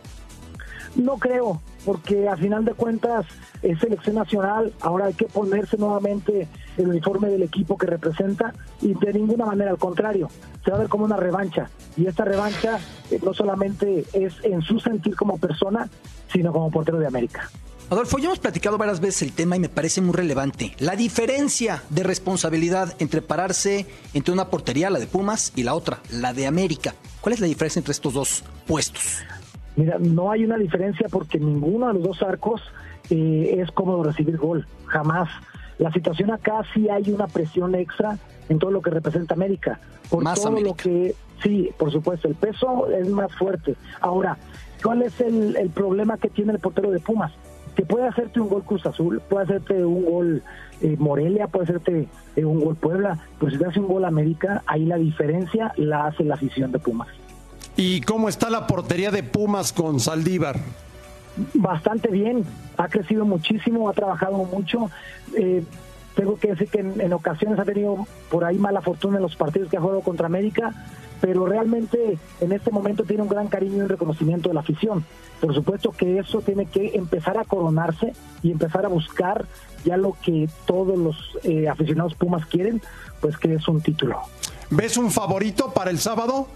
No creo, porque a final de cuentas es selección nacional, ahora hay que ponerse nuevamente el uniforme del equipo que representa y de ninguna manera, al contrario, se va a ver como una revancha. Y esta revancha eh, no solamente es en su sentir como persona, sino como portero de América. Adolfo, ya hemos platicado varias veces el tema y me parece muy relevante. La diferencia de responsabilidad entre pararse entre una portería, la de Pumas, y la otra, la de América. ¿Cuál es la diferencia entre estos dos puestos? Mira, no hay una diferencia porque ninguno de los dos arcos eh, es cómodo recibir gol, jamás. La situación acá sí hay una presión extra en todo lo que representa América. Por Más todo América. lo que, sí, por supuesto, el peso es más fuerte. Ahora, ¿cuál es el, el problema que tiene el portero de Pumas? Que puede hacerte un gol Cruz Azul, puede hacerte un gol eh, Morelia, puede hacerte eh, un gol Puebla, pero si te hace un gol América, ahí la diferencia la hace la afición de Pumas. ¿Y cómo está la portería de Pumas con Saldívar? bastante bien, ha crecido muchísimo, ha trabajado mucho. Eh, tengo que decir que en, en ocasiones ha tenido por ahí mala fortuna en los partidos que ha jugado contra América, pero realmente en este momento tiene un gran cariño y un reconocimiento de la afición. Por supuesto que eso tiene que empezar a coronarse y empezar a buscar ya lo que todos los eh, aficionados Pumas quieren, pues que es un título. ¿Ves un favorito para el sábado?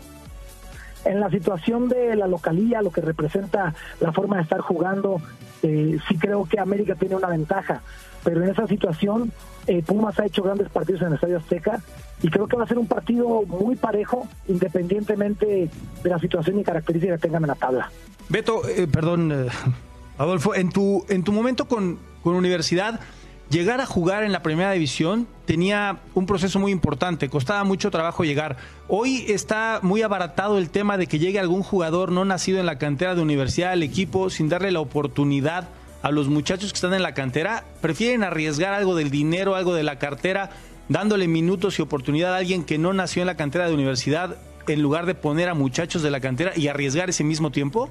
En la situación de la localía, lo que representa la forma de estar jugando, eh, sí creo que América tiene una ventaja, pero en esa situación eh, Pumas ha hecho grandes partidos en el Estadio Azteca y creo que va a ser un partido muy parejo, independientemente de la situación y características que tengan en la tabla. Beto, eh, perdón, eh, Adolfo, en tu, en tu momento con, con Universidad, llegar a jugar en la primera división tenía un proceso muy importante, costaba mucho trabajo llegar. Hoy está muy abaratado el tema de que llegue algún jugador no nacido en la cantera de universidad al equipo sin darle la oportunidad a los muchachos que están en la cantera. Prefieren arriesgar algo del dinero, algo de la cartera, dándole minutos y oportunidad a alguien que no nació en la cantera de universidad en lugar de poner a muchachos de la cantera y arriesgar ese mismo tiempo.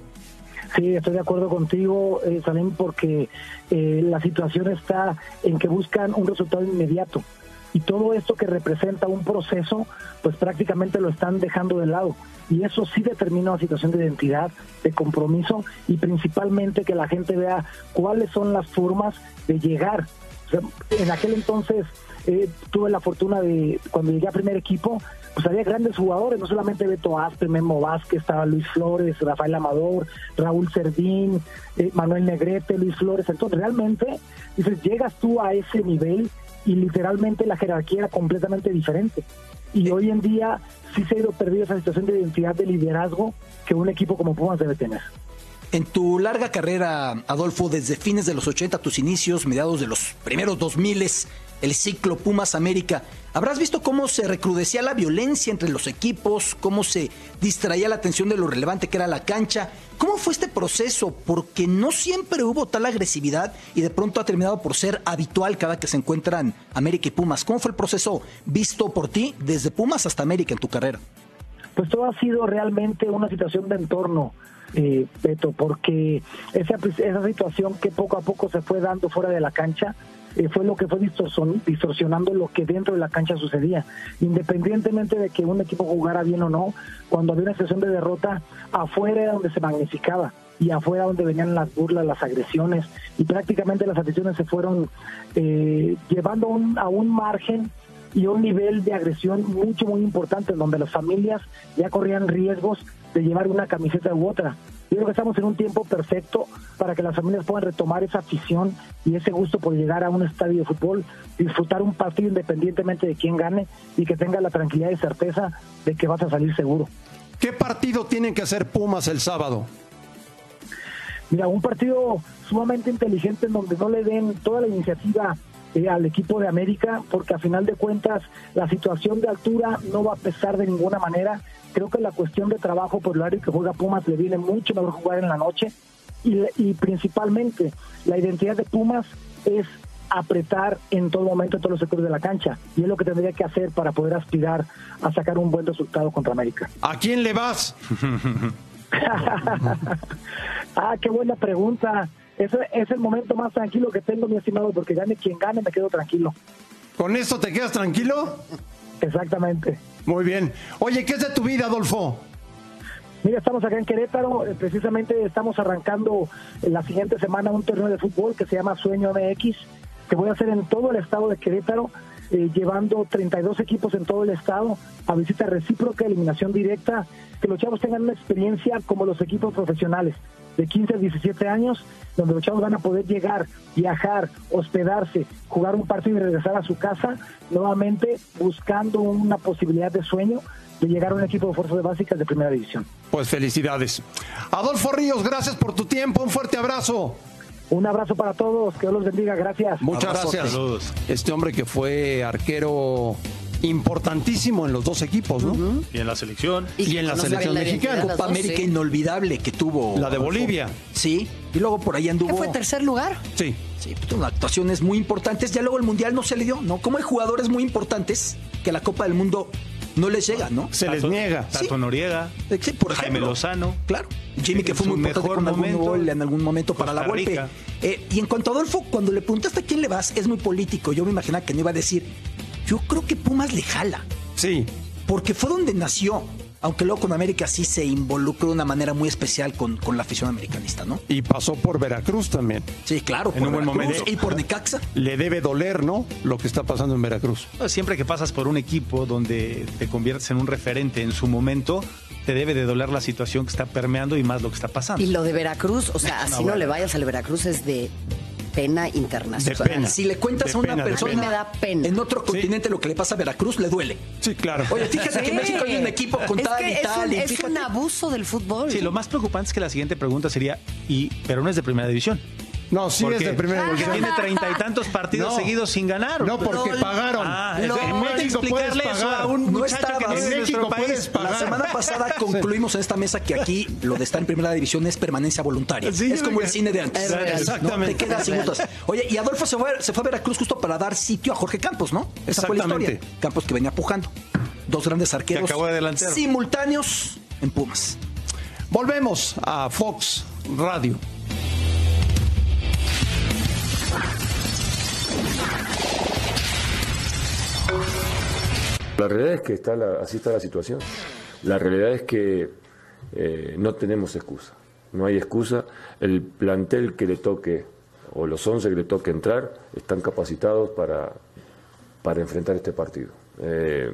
Sí, estoy de acuerdo contigo, eh, Salim, porque eh, la situación está en que buscan un resultado inmediato. Y todo esto que representa un proceso, pues prácticamente lo están dejando de lado. Y eso sí determina una situación de identidad, de compromiso y principalmente que la gente vea cuáles son las formas de llegar. O sea, en aquel entonces eh, tuve la fortuna de, cuando llegué a primer equipo, pues había grandes jugadores, no solamente Beto Aspe, Memo Vázquez, estaba Luis Flores, Rafael Amador, Raúl Cerdín, eh, Manuel Negrete, Luis Flores. Entonces realmente, dices, llegas tú a ese nivel y literalmente la jerarquía era completamente diferente. Y hoy en día sí se ha ido perdiendo esa situación de identidad de liderazgo que un equipo como Pumas debe tener. En tu larga carrera, Adolfo, desde fines de los 80, tus inicios, mediados de los primeros 2000, el ciclo Pumas América, habrás visto cómo se recrudecía la violencia entre los equipos, cómo se distraía la atención de lo relevante que era la cancha. ¿Cómo fue este proceso? Porque no siempre hubo tal agresividad y de pronto ha terminado por ser habitual cada que se encuentran América y Pumas. ¿Cómo fue el proceso visto por ti desde Pumas hasta América en tu carrera? Pues todo ha sido realmente una situación de entorno. Eh, porque esa, esa situación que poco a poco se fue dando fuera de la cancha, eh, fue lo que fue distorsion, distorsionando lo que dentro de la cancha sucedía. Independientemente de que un equipo jugara bien o no, cuando había una situación de derrota, afuera era donde se magnificaba y afuera donde venían las burlas, las agresiones y prácticamente las aficiones se fueron eh, llevando un, a un margen y un nivel de agresión mucho, muy importante, en donde las familias ya corrían riesgos de llevar una camiseta u otra. Yo creo que estamos en un tiempo perfecto para que las familias puedan retomar esa afición y ese gusto por llegar a un estadio de fútbol, disfrutar un partido independientemente de quién gane y que tenga la tranquilidad y certeza de que vas a salir seguro. ¿Qué partido tienen que hacer Pumas el sábado? Mira, un partido sumamente inteligente en donde no le den toda la iniciativa eh, al equipo de América, porque a final de cuentas la situación de altura no va a pesar de ninguna manera. Creo que la cuestión de trabajo por el área que juega Pumas le viene mucho mejor jugar en la noche y, y principalmente la identidad de Pumas es apretar en todo momento en todos los sectores de la cancha y es lo que tendría que hacer para poder aspirar a sacar un buen resultado contra América. ¿A quién le vas? ah, qué buena pregunta. Ese es el momento más tranquilo que tengo, mi estimado, porque gane quien gane, me quedo tranquilo. ¿Con esto te quedas tranquilo? Exactamente. Muy bien. Oye, ¿qué es de tu vida, Adolfo? Mira, estamos acá en Querétaro, eh, precisamente estamos arrancando la siguiente semana un torneo de fútbol que se llama Sueño MX, que voy a hacer en todo el estado de Querétaro, eh, llevando 32 equipos en todo el estado a visita recíproca, eliminación directa, que los chavos tengan una experiencia como los equipos profesionales de 15 a 17 años, donde los chavos van a poder llegar, viajar, hospedarse, jugar un partido y regresar a su casa, nuevamente buscando una posibilidad de sueño de llegar a un equipo de fuerzas básicas de primera división. Pues felicidades. Adolfo Ríos, gracias por tu tiempo, un fuerte abrazo. Un abrazo para todos, que Dios los bendiga, gracias. Muchas gracias. Este hombre que fue arquero importantísimo en los dos equipos, ¿no? Y en la selección. Y, en la selección mexicana. Copa América inolvidable que tuvo. La de Bolivia. Sí. Y luego por ahí anduvo. ¿Qué fue tercer lugar? Sí. Sí, pues, actuaciones muy importantes. Ya luego el Mundial no se le dio, ¿no? Como hay jugadores muy importantes que la Copa del Mundo no les llega, ¿no? Se les niega. Tato Noriega. Sí, por ejemplo. Jaime Lozano. Claro. Jimmy que fue muy importante mejor con algún momento, gol en algún momento para la golpe. Eh, y en cuanto a Adolfo, cuando le preguntaste a quién le vas, es muy político. Yo me imaginaba que no iba a decir, yo creo que Pumas le jala. Sí. Porque fue donde nació. Aunque luego con América sí se involucró de una manera muy especial con, con la afición americanista, ¿no? Y pasó por Veracruz también. Sí, claro. En un buen Veracruz momento. Y por Necaxa. Le debe doler, ¿no? Lo que está pasando en Veracruz. No, Siempre que pasas por un equipo donde te conviertes en un referente en su momento, te debe de doler la situación que está permeando y más lo que está pasando. Y lo de Veracruz, o sea, así no, bueno. le vayas al Veracruz es de pena internacional. De pena. Si le cuentas De a una pena, persona pena. A mí me da pena. en otro continente lo que le pasa a Veracruz le duele. Sí, claro. Oye, fíjate que en México hay un equipo con es tal que y es tal. un, y es un abuso del fútbol. Sí, lo más preocupante es que la siguiente pregunta sería, y pero no es de primera división. No, sí ¿Por es de primera Porque división. tiene treinta y tantos partidos No. seguidos sin ganar. No, porque pagaron. Ah, Lol. en México puedes explicarle eso pagar. a un No muchacho estaba. que En México puedes pagar. La semana pasada concluimos en esta mesa que aquí lo de estar en primera división es permanencia voluntaria. Sí, es como el cine de antes. Exactamente. No, te quedas sin gustos. Oye, y Adolfo se fue, se fue a Veracruz justo para dar sitio a Jorge Campos, ¿no? Esa fue la historia. Exactamente. Campos que venía pujando. Dos grandes arqueros. acabó de delantero. Simultáneos en Pumas. Volvemos a Fox Radio. La realidad es que está la- así está la situación. La realidad es que eh, no tenemos excusa. No hay excusa. El plantel que le toque, o los 11 que le toque entrar, están capacitados para, para enfrentar este partido. Eh,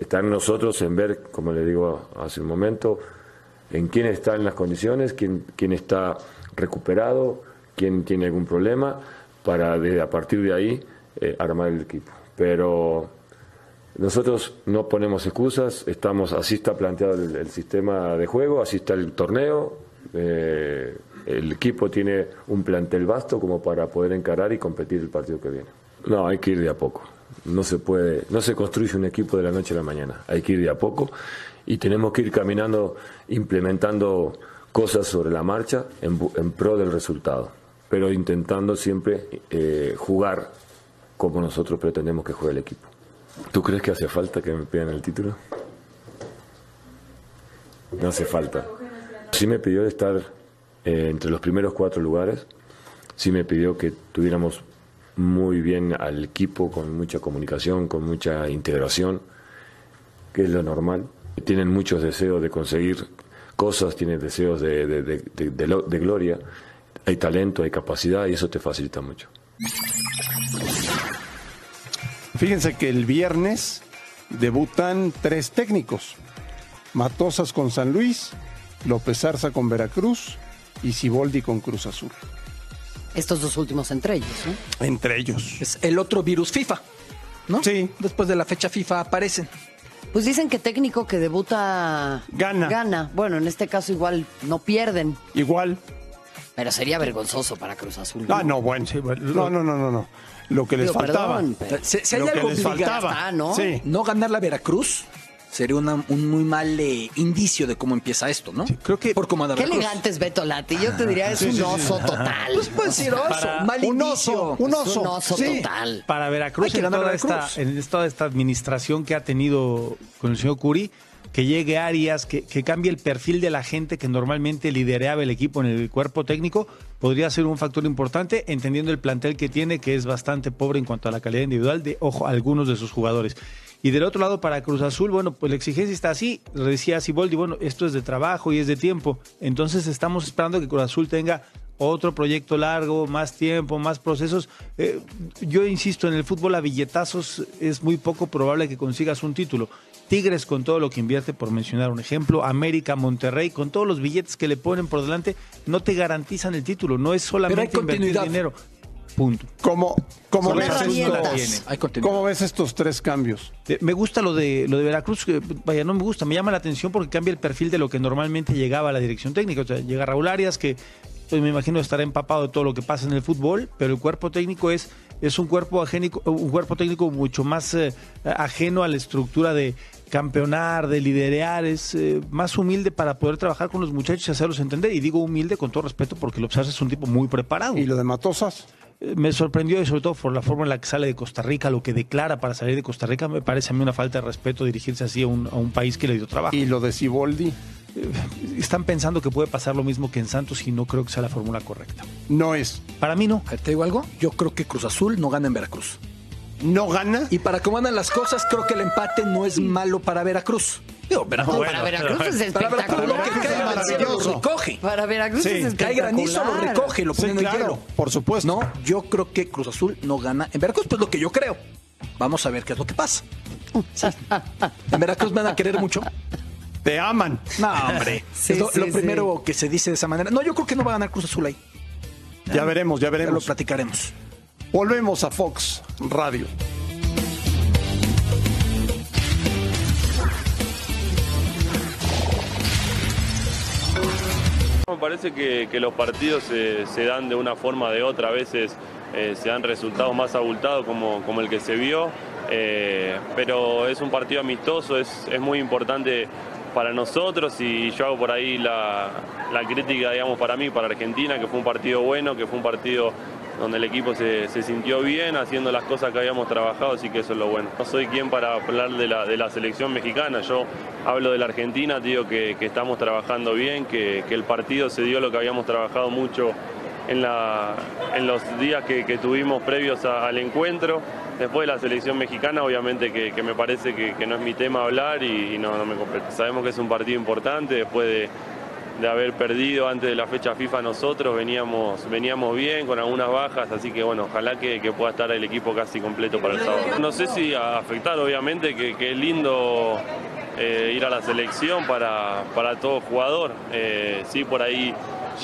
está en nosotros en ver, como le digo hace un momento, en quién está en las condiciones, quién, quién está recuperado, quién tiene algún problema, para de- a partir de ahí eh, armar el equipo. Pero nosotros no ponemos excusas, estamos, así está planteado el, sistema de juego, así está el torneo. eh, el equipo tiene un plantel vasto como para poder encarar y competir el partido que viene. No, hay que ir de a poco. No se puede, no se construye un equipo de la noche a la mañana. Hay que ir de a poco y tenemos que ir caminando, implementando cosas sobre la marcha en pro del resultado, pero intentando siempre eh, jugar como nosotros pretendemos que juegue el equipo. ¿Tú crees que hace falta que me pidan el título? No hace falta. Sí me pidió estar eh, entre los primeros cuatro lugares. Sí me pidió que tuviéramos muy bien al equipo, con mucha comunicación, con mucha integración, que es lo normal. Tienen muchos deseos de conseguir cosas, tienen deseos de, de- de- de- de lo- de gloria. Hay talento, hay capacidad y eso te facilita mucho. Fíjense que el viernes debutan tres técnicos. Matosas con San Luis, López Arza con Veracruz y Siboldi con Cruz Azul. Estos dos últimos entre ellos, ¿no? Entre ellos. Es el otro virus FIFA, ¿no? Sí. Después de la fecha FIFA aparecen. Pues dicen que técnico que debuta Gana. Gana. Bueno, en este caso igual no pierden, Igual. pero sería vergonzoso para Cruz Azul. Ah, no, bueno. No, no, no, no, no. Lo que les faltaba. perdón, pero- Lo que algo les faltaba. está, ¿no? Sí. no ganar la Veracruz sería una- un muy mal eh, indicio de cómo empieza esto, ¿no? creo que- por cómo anda Qué Veracruz. elegante es Beto Lati. Yo te diría, es un oso total. Pues puede decir oso, mal Un indicio. oso, un Es oso. un oso Sí. total. Para Veracruz, en toda, Veracruz. esta, en toda esta administración que ha tenido con el señor Curi, que llegue Arias, que, que cambie el perfil de la gente que normalmente lideraba el equipo en el cuerpo técnico, podría ser un factor importante, entendiendo el plantel que tiene, que es bastante pobre en cuanto a la calidad individual de, ojo, algunos de sus jugadores. Y del otro lado, para Cruz Azul, bueno, pues la exigencia está así. Decía Siboldi, bueno, esto es de trabajo y es de tiempo. Entonces estamos esperando que Cruz Azul tenga otro proyecto largo, más tiempo, más procesos. Eh, yo insisto, en el fútbol a billetazos es muy poco probable que consigas un título. Tigres con todo lo que invierte, por mencionar un ejemplo, América, Monterrey, con todos los billetes que le ponen por delante, no te garantizan el título, no es solamente invertir dinero. Punto. ¿Cómo, cómo, ves estos. ¿Cómo ves estos tres cambios? Eh, Me gusta lo de lo de Veracruz, que, vaya, no me gusta, me llama la atención porque cambia el perfil de lo que normalmente llegaba a la dirección técnica. O sea, llega Raúl Arias, que pues, me imagino estará empapado de todo lo que pasa en el fútbol, pero el cuerpo técnico es, es un cuerpo agénico, un cuerpo técnico mucho más eh, ajeno a la estructura de campeonar, de liderear, es eh, más humilde para poder trabajar con los muchachos y hacerlos entender. Y digo humilde con todo respeto porque Lopsas es un tipo muy preparado. ¿Y lo de Matosas? Eh, Me sorprendió y sobre todo por la forma en la que sale de Costa Rica, lo que declara para salir de Costa Rica, me parece a mí una falta de respeto dirigirse así a un, a un país que le dio trabajo. ¿Y lo de Siboldi? Están pensando que puede pasar lo mismo que en Santos y no creo que sea la fórmula correcta. No es. Para mí no. A ver, ¿Te digo algo? Yo creo que Cruz Azul no gana en Veracruz. ¿No gana? Y para cómo andan las cosas, creo que el empate no es malo para Veracruz. Digo, Veracruz, No, para Veracruz es Para Veracruz lo que espectacular. cae cielo lo recoge. Para Veracruz Sí, es espectacular. Cae granizo, lo recoge, lo Sí, pone en el claro, hielo. por supuesto. No, yo creo que Cruz Azul no gana en Veracruz, pues lo que yo creo. Vamos a ver qué es lo que pasa. En Veracruz me van a querer mucho. Te aman. No, hombre. Sí, es lo, sí, lo sí. primero que se dice de esa manera. No, yo creo que no va a ganar Cruz Azul ahí. Ya veremos, ya Ya lo veremos. platicaremos. Volvemos a Fox Radio. Me parece que, los partidos se, se dan de una forma o de otra, a veces eh, se dan resultados más abultados como, como el que se vio, eh, pero es un partido amistoso, es, es muy importante para nosotros y yo hago por ahí la, la crítica, digamos, para mí, para Argentina, que fue un partido bueno, que fue un partido donde el equipo se, sintió bien haciendo las cosas que habíamos trabajado, así que eso es lo bueno. No soy quien para hablar de la, selección mexicana, yo hablo de la Argentina, digo que, estamos trabajando bien, que, el partido se dio lo que habíamos trabajado mucho en, los días que, tuvimos previos al encuentro. Después de la selección mexicana, obviamente que, me parece que, no es mi tema hablar y, no me compete. Sabemos que es un partido importante después de, de haber perdido antes de la fecha FIFA nosotros, veníamos, veníamos bien con algunas bajas, así que bueno, ojalá que, que pueda estar el equipo casi completo para el sábado. No sé si a afectar, obviamente, que, que es lindo eh, ir a la selección para, para todo jugador. Eh, sí, por ahí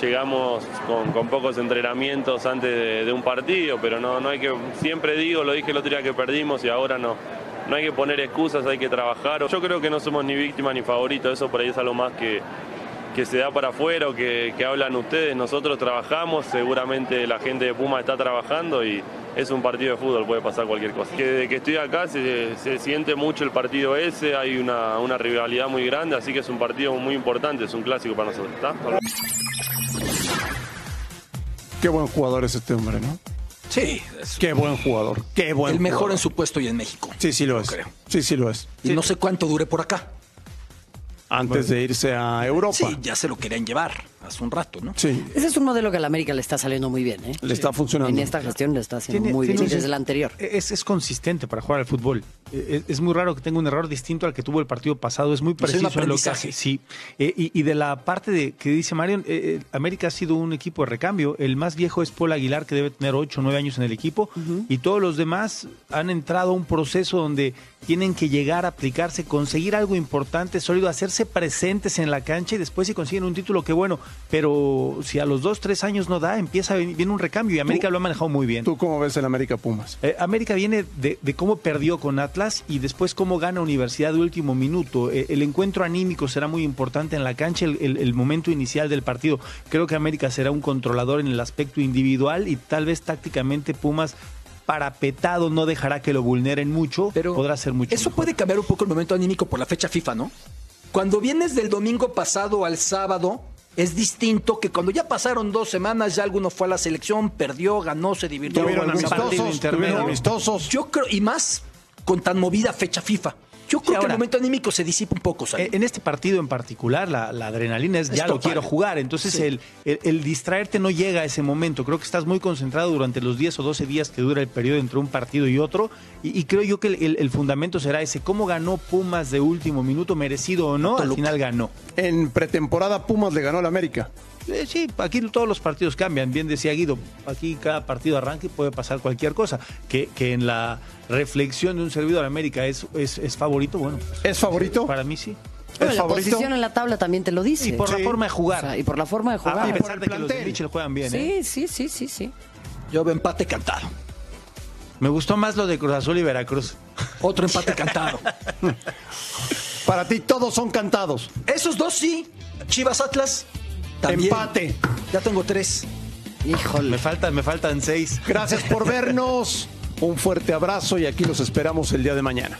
llegamos con, con pocos entrenamientos antes de, un partido, pero no, no hay que, siempre digo, lo dije el otro día que perdimos y ahora no. No hay que poner excusas, hay que trabajar. Yo creo que no somos ni víctimas ni favoritos, eso por ahí es algo más que, que se da para afuera o que, que hablan ustedes. Nosotros trabajamos, seguramente la gente de Puma está trabajando y es un partido de fútbol, puede pasar cualquier cosa. Que desde que estoy acá se, se siente mucho el partido ese, hay una, una rivalidad muy grande, así que es un partido muy importante, es un clásico para nosotros. ¿está? Qué buen jugador es este hombre, ¿no? Sí, es Qué buen jugador. Qué buen el mejor jugador. en su puesto y en México. Sí, sí lo es. creo. Sí, sí lo es. Y no sé cuánto dure por acá. Antes de irse a Europa. Sí, ya se lo querían llevar hace un rato, ¿no? Sí, Ese es un modelo que a la América le está saliendo muy bien, ¿eh? le está funcionando. En esta gestión le está haciendo Tiene- muy tiene bien un- desde la anterior. Es, es consistente para jugar al fútbol. Eh, Es, es muy raro que tenga un error distinto al que tuvo el partido pasado. Es muy Pues es un preciso en lo que aprendizaje. hace. Sí. Eh, y, y de la parte de que dice Marion, eh, eh, América ha sido un equipo de recambio. El más viejo es Paul Aguilar, que debe tener 8 o 9 años en el equipo. Y todos los demás han entrado a un proceso donde tienen que llegar a aplicarse, conseguir algo importante, sólido, hacerse presentes en la cancha y después si consiguen un título, qué bueno. Pero si a los 2, 3 años no da, empieza viene un recambio y América lo ha manejado muy bien. ¿Tú cómo ves el América Pumas? Eh, América viene de, de cómo perdió con Atlas y después cómo gana Universidad de último minuto. Eh, el encuentro anímico será muy importante en la cancha, el, el- el momento inicial del partido. Creo que América será un controlador en el aspecto individual y tal vez tácticamente Pumas parapetado no dejará que lo vulneren mucho, Pero podrá ser mucho. Eso mejor. puede cambiar un poco el momento anímico por la fecha FIFA, ¿no? Cuando vienes del domingo pasado al sábado, es distinto que cuando ya pasaron dos semanas, ya alguno fue a la selección, perdió, ganó, se divirtió. Tuvieron amistosos, tuvieron amistosos. Yo creo, y más con tan movida fecha FIFA. Yo creo que ahora- el momento anímico se disipa un poco. Eh, En este partido en particular, la, la adrenalina es, Es ya lo quiero jugar. Entonces, Sí. el, el- el distraerte no llega a ese momento. Creo que estás muy concentrado durante los 10 o 12 días que dura el periodo entre un partido y otro. Y, y creo yo que el, el- el fundamento será ese: ¿cómo ganó Pumas de último minuto, merecido o no? Al final ganó. En pretemporada Pumas le ganó al América. Eh, sí, aquí todos los partidos cambian. Bien decía Guido, aquí cada partido arranca y puede pasar cualquier cosa. Que, que en la reflexión de un servidor América es, es, es favorito, bueno. ¿Es favorito? Para mí sí. Bueno, ¿Es la favorito? posición en la tabla también te lo dice. Y por la forma de jugar. O sea, y por la forma de a, jugar. a y por pesar el de que los de plantel. Mitchell juegan bien. ¿eh? Sí, sí, sí, sí, sí. Yo veo empate cantado. Me gustó más lo de Cruz Azul y Veracruz. Otro empate cantado. Para ti todos son cantados. Esos dos sí. Chivas Atlas. También. Empate. Ya tengo tres. Híjole. Me faltan, me faltan seis. Gracias por vernos. Un fuerte abrazo y aquí los esperamos el día de mañana.